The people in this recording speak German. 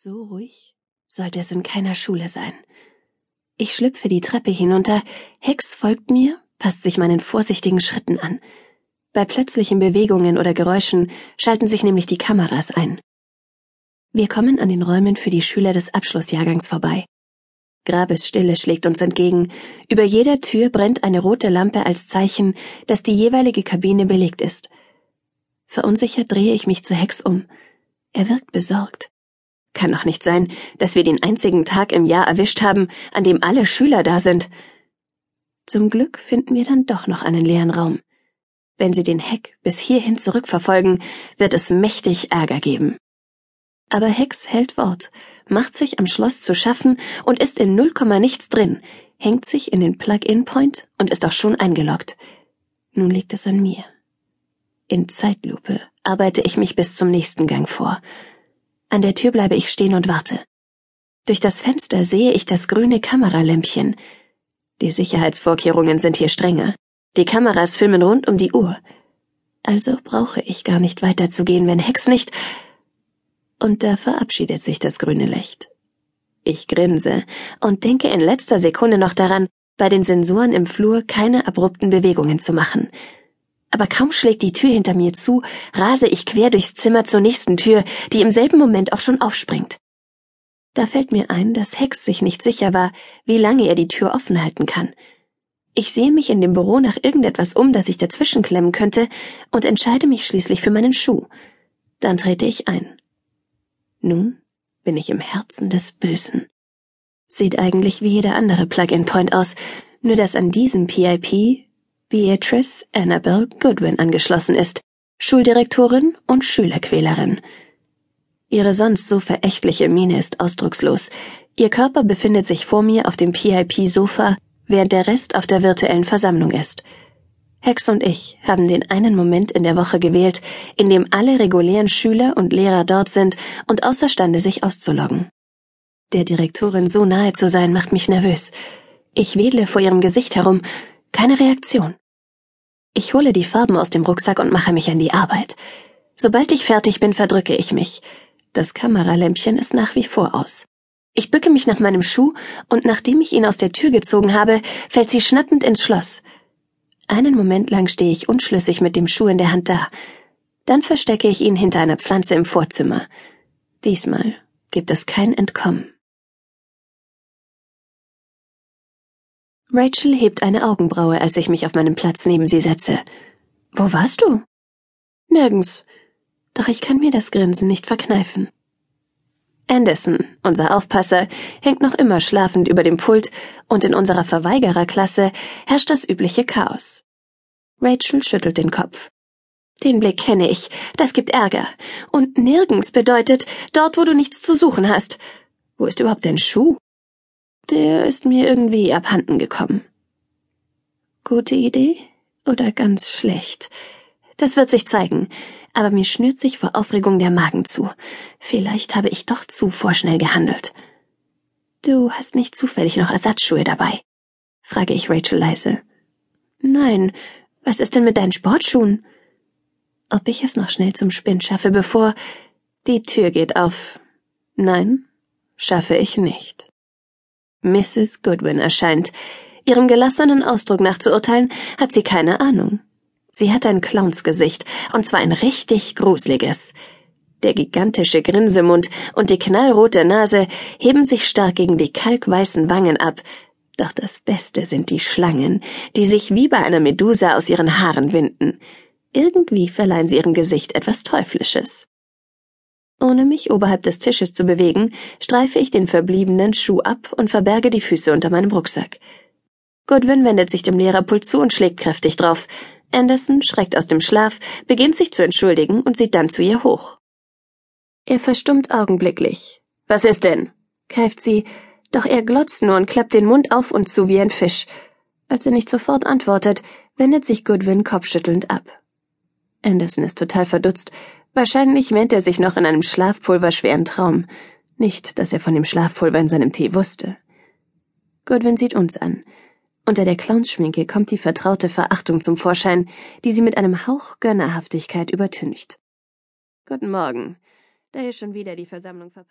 So ruhig sollte es in keiner Schule sein. Ich schlüpfe die Treppe hinunter, Hex folgt mir, passt sich meinen vorsichtigen Schritten an. Bei plötzlichen Bewegungen oder Geräuschen schalten sich nämlich die Kameras ein. Wir kommen an den Räumen für die Schüler des Abschlussjahrgangs vorbei. Grabesstille schlägt uns entgegen. Über jeder Tür brennt eine rote Lampe als Zeichen, dass die jeweilige Kabine belegt ist. Verunsichert drehe ich mich zu Hex um. Er wirkt besorgt. Kann doch nicht sein, dass wir den einzigen Tag im Jahr erwischt haben, an dem alle Schüler da sind. Zum Glück finden wir dann doch noch einen leeren Raum. Wenn sie den Heck bis hierhin zurückverfolgen, wird es mächtig Ärger geben. Aber Hex hält Wort, macht sich am Schloss zu schaffen und ist in null Komma nichts drin, hängt sich in den Plug-in-Point und ist auch schon eingeloggt. Nun liegt es an mir. In Zeitlupe arbeite ich mich bis zum nächsten Gang vor. An der Tür bleibe ich stehen und warte. Durch das Fenster sehe ich das grüne Kameralämpchen. Die Sicherheitsvorkehrungen sind hier strenger. Die Kameras filmen rund um die Uhr. Also brauche ich gar nicht weiterzugehen, wenn Hex nicht. Und da verabschiedet sich das grüne Licht. Ich grinse und denke in letzter Sekunde noch daran, bei den Sensoren im Flur keine abrupten Bewegungen zu machen aber kaum schlägt die Tür hinter mir zu, rase ich quer durchs Zimmer zur nächsten Tür, die im selben Moment auch schon aufspringt. Da fällt mir ein, dass Hex sich nicht sicher war, wie lange er die Tür offen halten kann. Ich sehe mich in dem Büro nach irgendetwas um, das ich dazwischen klemmen könnte, und entscheide mich schließlich für meinen Schuh. Dann trete ich ein. Nun bin ich im Herzen des Bösen. Sieht eigentlich wie jeder andere Plug-in-Point aus, nur dass an diesem PIP Beatrice Annabel Goodwin angeschlossen ist, Schuldirektorin und Schülerquälerin. Ihre sonst so verächtliche Miene ist ausdruckslos. Ihr Körper befindet sich vor mir auf dem PIP-Sofa, während der Rest auf der virtuellen Versammlung ist. Hex und ich haben den einen Moment in der Woche gewählt, in dem alle regulären Schüler und Lehrer dort sind und außerstande sich auszuloggen. Der Direktorin so nahe zu sein, macht mich nervös. Ich wedle vor ihrem Gesicht herum, keine Reaktion. Ich hole die Farben aus dem Rucksack und mache mich an die Arbeit. Sobald ich fertig bin, verdrücke ich mich. Das Kameralämpchen ist nach wie vor aus. Ich bücke mich nach meinem Schuh und nachdem ich ihn aus der Tür gezogen habe, fällt sie schnappend ins Schloss. Einen Moment lang stehe ich unschlüssig mit dem Schuh in der Hand da. Dann verstecke ich ihn hinter einer Pflanze im Vorzimmer. Diesmal gibt es kein Entkommen. Rachel hebt eine Augenbraue, als ich mich auf meinen Platz neben sie setze. Wo warst du? Nirgends. Doch ich kann mir das Grinsen nicht verkneifen. Anderson, unser Aufpasser, hängt noch immer schlafend über dem Pult und in unserer Verweigererklasse herrscht das übliche Chaos. Rachel schüttelt den Kopf. Den Blick kenne ich. Das gibt Ärger. Und nirgends bedeutet dort, wo du nichts zu suchen hast. Wo ist überhaupt dein Schuh? Der ist mir irgendwie abhanden gekommen. Gute Idee oder ganz schlecht? Das wird sich zeigen, aber mir schnürt sich vor Aufregung der Magen zu. Vielleicht habe ich doch zu vorschnell gehandelt. Du hast nicht zufällig noch Ersatzschuhe dabei? frage ich Rachel leise. Nein, was ist denn mit deinen Sportschuhen? Ob ich es noch schnell zum Spinn schaffe, bevor die Tür geht auf. Nein, schaffe ich nicht. Mrs. Goodwin erscheint. Ihrem gelassenen Ausdruck nach zu urteilen, hat sie keine Ahnung. Sie hat ein Clownsgesicht, und zwar ein richtig gruseliges. Der gigantische Grinsemund und die knallrote Nase heben sich stark gegen die kalkweißen Wangen ab, doch das Beste sind die Schlangen, die sich wie bei einer Medusa aus ihren Haaren winden. Irgendwie verleihen sie ihrem Gesicht etwas Teuflisches. Ohne mich oberhalb des Tisches zu bewegen, streife ich den verbliebenen Schuh ab und verberge die Füße unter meinem Rucksack. Goodwin wendet sich dem Lehrerpult zu und schlägt kräftig drauf. Anderson schreckt aus dem Schlaf, beginnt sich zu entschuldigen und sieht dann zu ihr hoch. Er verstummt augenblicklich. Was ist denn? keift sie, doch er glotzt nur und klappt den Mund auf und zu wie ein Fisch. Als er nicht sofort antwortet, wendet sich Goodwin kopfschüttelnd ab. Anderson ist total verdutzt, Wahrscheinlich wähnt er sich noch in einem schlafpulverschweren Traum. Nicht, dass er von dem Schlafpulver in seinem Tee wusste. Goodwin sieht uns an. Unter der Clownschminke kommt die vertraute Verachtung zum Vorschein, die sie mit einem Hauch Gönnerhaftigkeit übertüncht. Guten Morgen. Da ihr schon wieder die Versammlung verpasst.